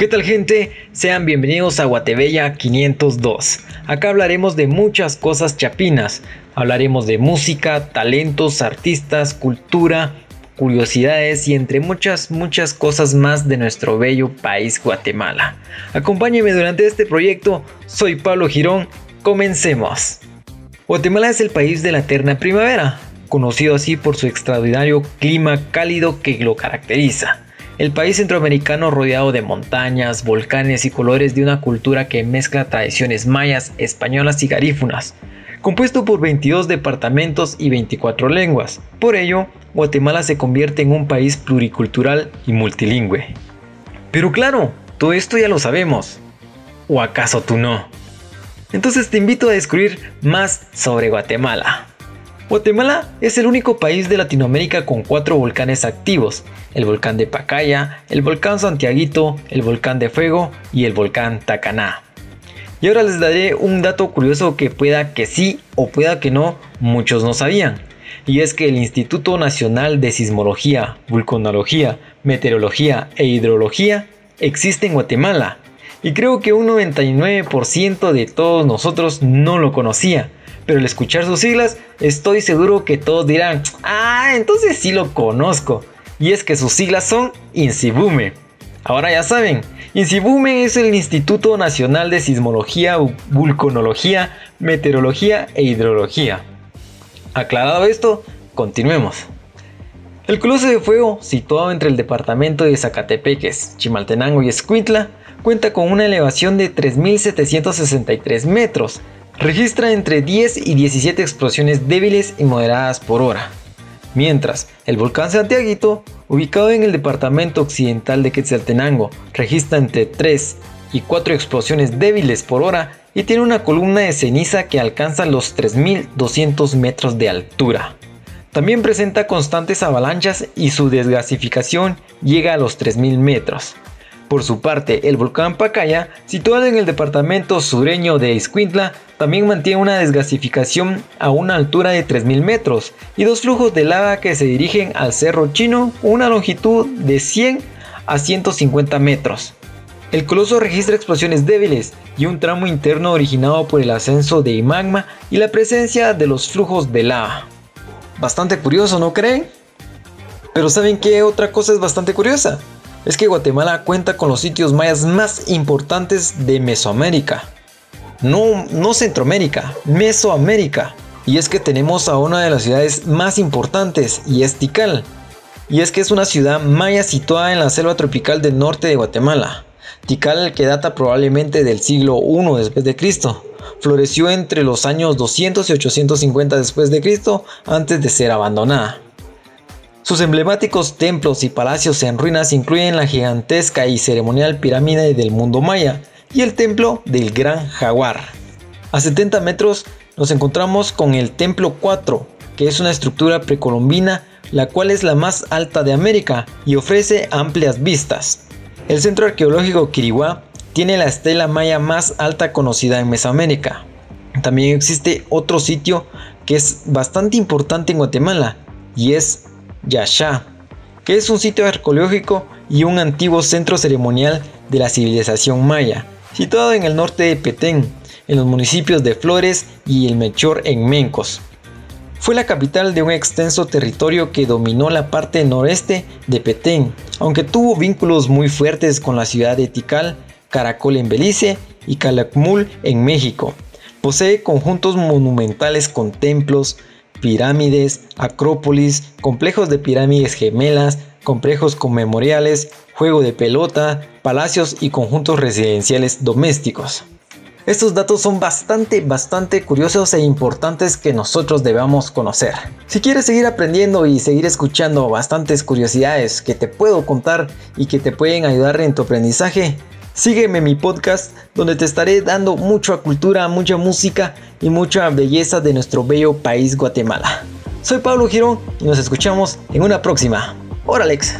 ¿Qué tal gente? Sean bienvenidos a Guatebella 502. Acá hablaremos de muchas cosas chapinas. Hablaremos de música, talentos, artistas, cultura, curiosidades y entre muchas, muchas cosas más de nuestro bello país Guatemala. Acompáñenme durante este proyecto. Soy Pablo Girón. Comencemos. Guatemala es el país de la eterna primavera, conocido así por su extraordinario clima cálido que lo caracteriza el país centroamericano rodeado de montañas, volcanes y colores de una cultura que mezcla tradiciones mayas, españolas y garífunas, compuesto por 22 departamentos y 24 lenguas. Por ello, Guatemala se convierte en un país pluricultural y multilingüe. Pero claro, todo esto ya lo sabemos. ¿O acaso tú no? Entonces te invito a descubrir más sobre Guatemala. Guatemala es el único país de Latinoamérica con cuatro volcanes activos, el volcán de Pacaya, el volcán Santiaguito, el volcán de Fuego y el volcán Tacaná. Y ahora les daré un dato curioso que pueda que sí o pueda que no, muchos no sabían. Y es que el Instituto Nacional de Sismología, Vulcanología, Meteorología e Hidrología existe en Guatemala. Y creo que un 99% de todos nosotros no lo conocía pero al escuchar sus siglas estoy seguro que todos dirán, ah, entonces sí lo conozco. Y es que sus siglas son INSIBUME. Ahora ya saben, INSIBUME es el Instituto Nacional de Sismología, Vulcanología, Meteorología e Hidrología. Aclarado esto, continuemos. El Coloso de Fuego, situado entre el departamento de Zacatepeques, Chimaltenango y Escuintla, cuenta con una elevación de 3.763 metros, registra entre 10 y 17 explosiones débiles y moderadas por hora. Mientras, el volcán Santiaguito, ubicado en el departamento occidental de Quetzaltenango, registra entre 3 y 4 explosiones débiles por hora y tiene una columna de ceniza que alcanza los 3.200 metros de altura. También presenta constantes avalanchas y su desgasificación llega a los 3.000 metros. Por su parte, el volcán Pacaya, situado en el departamento sureño de Escuintla, también mantiene una desgasificación a una altura de 3.000 metros y dos flujos de lava que se dirigen al Cerro Chino una longitud de 100 a 150 metros. El coloso registra explosiones débiles y un tramo interno originado por el ascenso de magma y la presencia de los flujos de lava. Bastante curioso, ¿no creen? Pero ¿saben qué otra cosa es bastante curiosa? Es que Guatemala cuenta con los sitios mayas más importantes de Mesoamérica. No, no Centroamérica, Mesoamérica. Y es que tenemos a una de las ciudades más importantes y es Tikal. Y es que es una ciudad maya situada en la selva tropical del norte de Guatemala. Tikal, que data probablemente del siglo I después de Cristo, floreció entre los años 200 y 850 después de Cristo antes de ser abandonada. Sus emblemáticos templos y palacios en ruinas incluyen la gigantesca y ceremonial pirámide del mundo maya y el templo del Gran Jaguar. A 70 metros nos encontramos con el Templo 4, que es una estructura precolombina la cual es la más alta de América y ofrece amplias vistas. El centro arqueológico Quiriguá tiene la estela maya más alta conocida en Mesoamérica. También existe otro sitio que es bastante importante en Guatemala y es Yashá, que es un sitio arqueológico y un antiguo centro ceremonial de la civilización maya, situado en el norte de Petén, en los municipios de Flores y El Mechor en Mencos. Fue la capital de un extenso territorio que dominó la parte noreste de Petén, aunque tuvo vínculos muy fuertes con la ciudad de Tikal, Caracol en Belice y Calakmul en México. Posee conjuntos monumentales con templos, pirámides, acrópolis, complejos de pirámides gemelas, complejos conmemoriales, juego de pelota, palacios y conjuntos residenciales domésticos. Estos datos son bastante, bastante curiosos e importantes que nosotros debamos conocer. Si quieres seguir aprendiendo y seguir escuchando bastantes curiosidades que te puedo contar y que te pueden ayudar en tu aprendizaje, Sígueme en mi podcast donde te estaré dando mucha cultura, mucha música y mucha belleza de nuestro bello país Guatemala. Soy Pablo Girón y nos escuchamos en una próxima. Hola Alex.